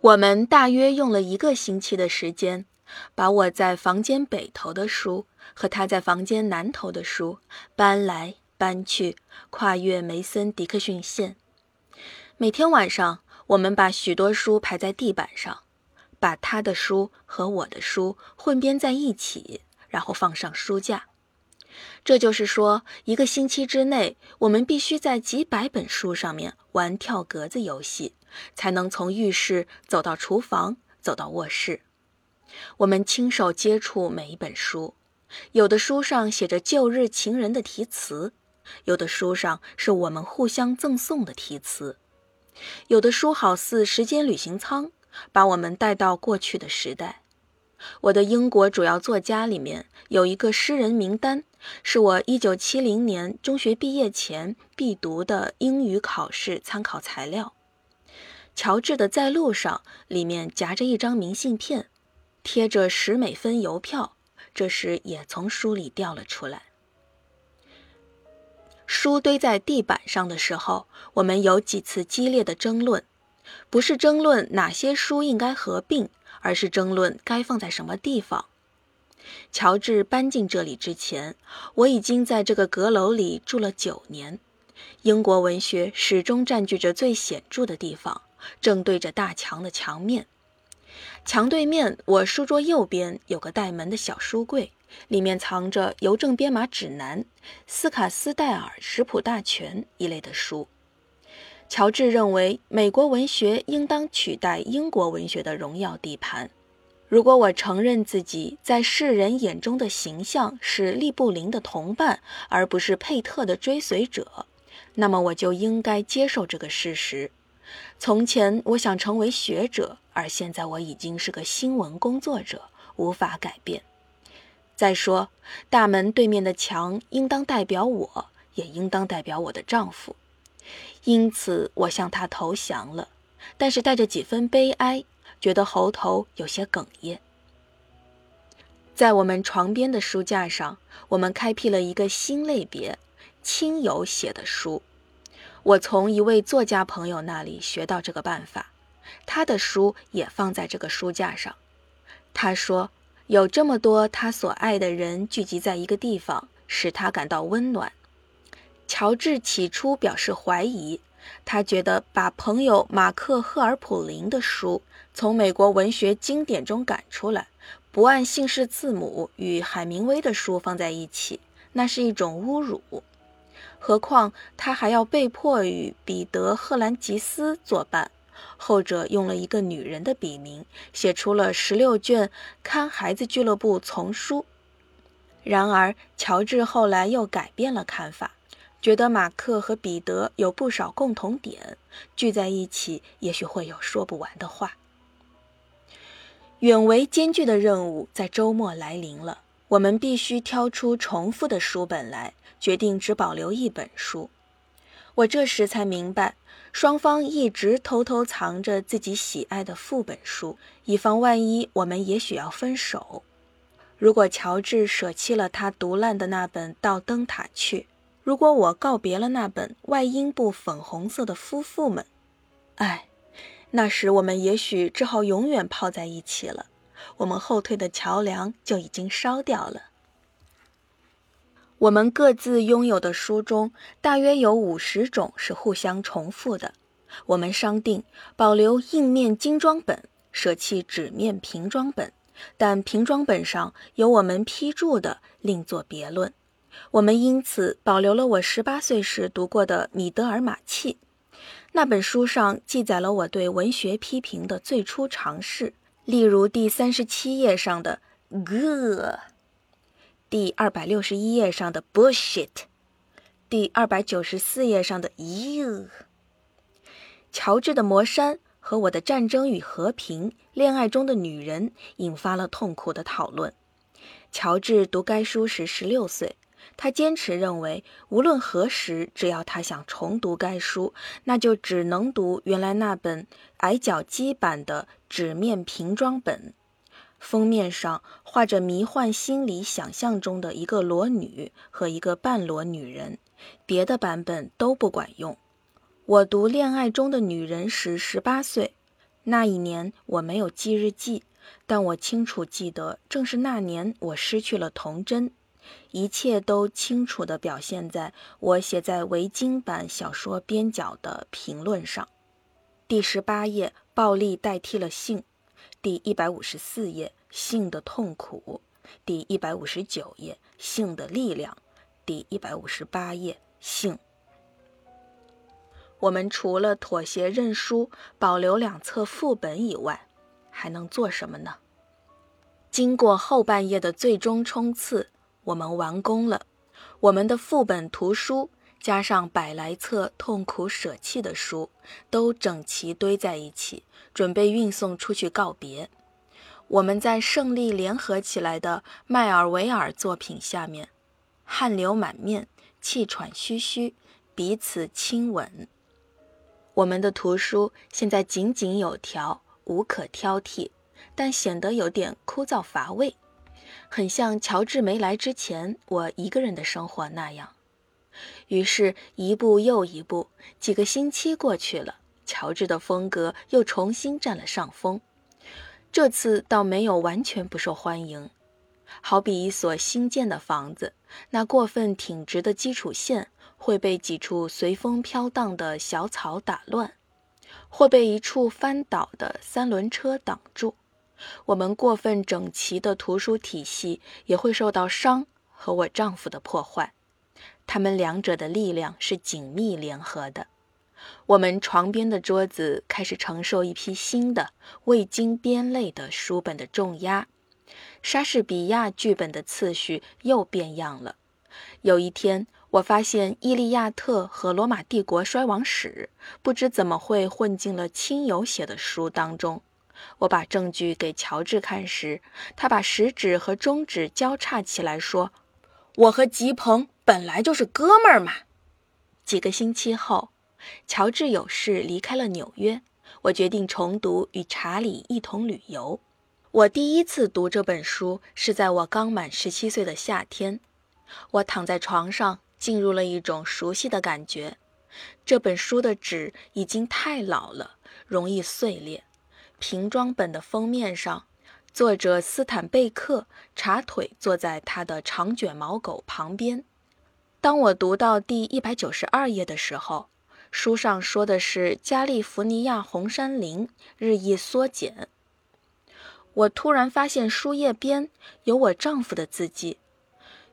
我们大约用了一个星期的时间，把我在房间北头的书和他在房间南头的书搬来搬去，跨越梅森迪克逊线。每天晚上，我们把许多书排在地板上，把他的书和我的书混编在一起，然后放上书架。这就是说，一个星期之内，我们必须在几百本书上面玩跳格子游戏，才能从浴室走到厨房，走到卧室。我们亲手接触每一本书，有的书上写着旧日情人的题词，有的书上是我们互相赠送的题词，有的书好似时间旅行舱，把我们带到过去的时代。我的英国主要作家里面有一个诗人名单。是我一九七零年中学毕业前必读的英语考试参考材料。乔治的《在路上》里面夹着一张明信片，贴着十美分邮票，这时也从书里掉了出来。书堆在地板上的时候，我们有几次激烈的争论，不是争论哪些书应该合并，而是争论该放在什么地方。乔治搬进这里之前，我已经在这个阁楼里住了九年。英国文学始终占据着最显著的地方，正对着大墙的墙面。墙对面，我书桌右边有个带门的小书柜，里面藏着《邮政编码指南》《斯卡斯戴尔食谱大全》一类的书。乔治认为，美国文学应当取代英国文学的荣耀地盘。如果我承认自己在世人眼中的形象是利布林的同伴，而不是佩特的追随者，那么我就应该接受这个事实。从前我想成为学者，而现在我已经是个新闻工作者，无法改变。再说，大门对面的墙应当代表我，也应当代表我的丈夫，因此我向他投降了，但是带着几分悲哀。觉得喉头有些哽咽。在我们床边的书架上，我们开辟了一个新类别——亲友写的书。我从一位作家朋友那里学到这个办法，他的书也放在这个书架上。他说，有这么多他所爱的人聚集在一个地方，使他感到温暖。乔治起初表示怀疑。他觉得把朋友马克·赫尔普林的书从美国文学经典中赶出来，不按姓氏字母与海明威的书放在一起，那是一种侮辱。何况他还要被迫与彼得·赫兰吉斯作伴，后者用了一个女人的笔名，写出了十六卷看孩子俱乐部丛书。然而，乔治后来又改变了看法。觉得马克和彼得有不少共同点，聚在一起也许会有说不完的话。远为艰巨的任务在周末来临了，我们必须挑出重复的书本来，决定只保留一本书。我这时才明白，双方一直偷偷藏着自己喜爱的副本书，以防万一我们也许要分手。如果乔治舍弃了他读烂的那本《到灯塔去》。如果我告别了那本外阴部粉红色的夫妇们，哎，那时我们也许只好永远泡在一起了。我们后退的桥梁就已经烧掉了。我们各自拥有的书中，大约有五十种是互相重复的。我们商定保留硬面精装本，舍弃纸面平装本，但平装本上有我们批注的，另作别论。我们因此保留了我十八岁时读过的《米德尔马契》，那本书上记载了我对文学批评的最初尝试，例如第三十七页上的 “good”，第二百六十一页上的 “bullshit”，第二百九十四页上的 “you”。乔治的《魔山》和我的《战争与和平》《恋爱中的女人》引发了痛苦的讨论。乔治读该书时十六岁。他坚持认为，无论何时，只要他想重读该书，那就只能读原来那本矮脚鸡版的纸面平装本，封面上画着迷幻心理想象中的一个裸女和一个半裸女人，别的版本都不管用。我读《恋爱中的女人》时十八岁，那一年我没有记日记，但我清楚记得，正是那年我失去了童真。一切都清楚地表现在我写在维京版小说边角的评论上。第十八页，暴力代替了性。第一百五十四页，性的痛苦。第一百五十九页，性的力量。第一百五十八页，性。我们除了妥协认输，保留两册副本以外，还能做什么呢？经过后半夜的最终冲刺，我们完工了。我们的副本图书加上百来册痛苦舍弃的书，都整齐堆在一起，准备运送出去告别。我们在胜利联合起来的迈尔维尔作品下面，汗流满面，气喘吁吁，彼此亲吻。我们的图书现在井井有条，无可挑剔，但显得有点枯燥乏味，很像乔治没来之前我一个人的生活那样。于是，一步又一步，几个星期过去了，乔治的风格又重新占了上风。这次倒没有完全不受欢迎，好比一所新建的房子，那过分挺直的基础线。会被几处随风飘荡的小草打乱，或被一处翻倒的三轮车挡住。我们过分整齐的图书体系也会受到伤和我丈夫的破坏。他们两者的力量是紧密联合的。我们床边的桌子开始承受一批新的未经编类的书本的重压。莎士比亚剧本的次序又变样了。有一天。我发现《伊利亚特》和《罗马帝国衰亡史》不知怎么会混进了亲友写的书当中。我把证据给乔治看时，他把食指和中指交叉起来说：“我和吉鹏本来就是哥们儿嘛。”几个星期后，乔治有事离开了纽约，我决定重读与查理一同旅游。我第一次读这本书是在我刚满十七岁的夏天，我躺在床上。进入了一种熟悉的感觉。这本书的纸已经太老了，容易碎裂。瓶装本的封面上，作者斯坦贝克茶腿坐在他的长卷毛狗旁边。当我读到第一百九十二页的时候，书上说的是加利福尼亚红杉林日益缩减。我突然发现书页边有我丈夫的字迹。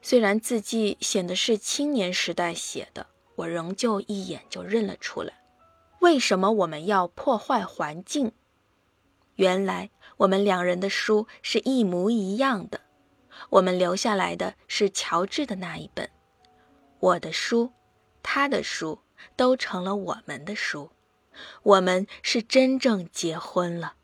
虽然字迹显得是青年时代写的，我仍旧一眼就认了出来。为什么我们要破坏环境？原来我们两人的书是一模一样的。我们留下来的是乔治的那一本，我的书，他的书，都成了我们的书。我们是真正结婚了。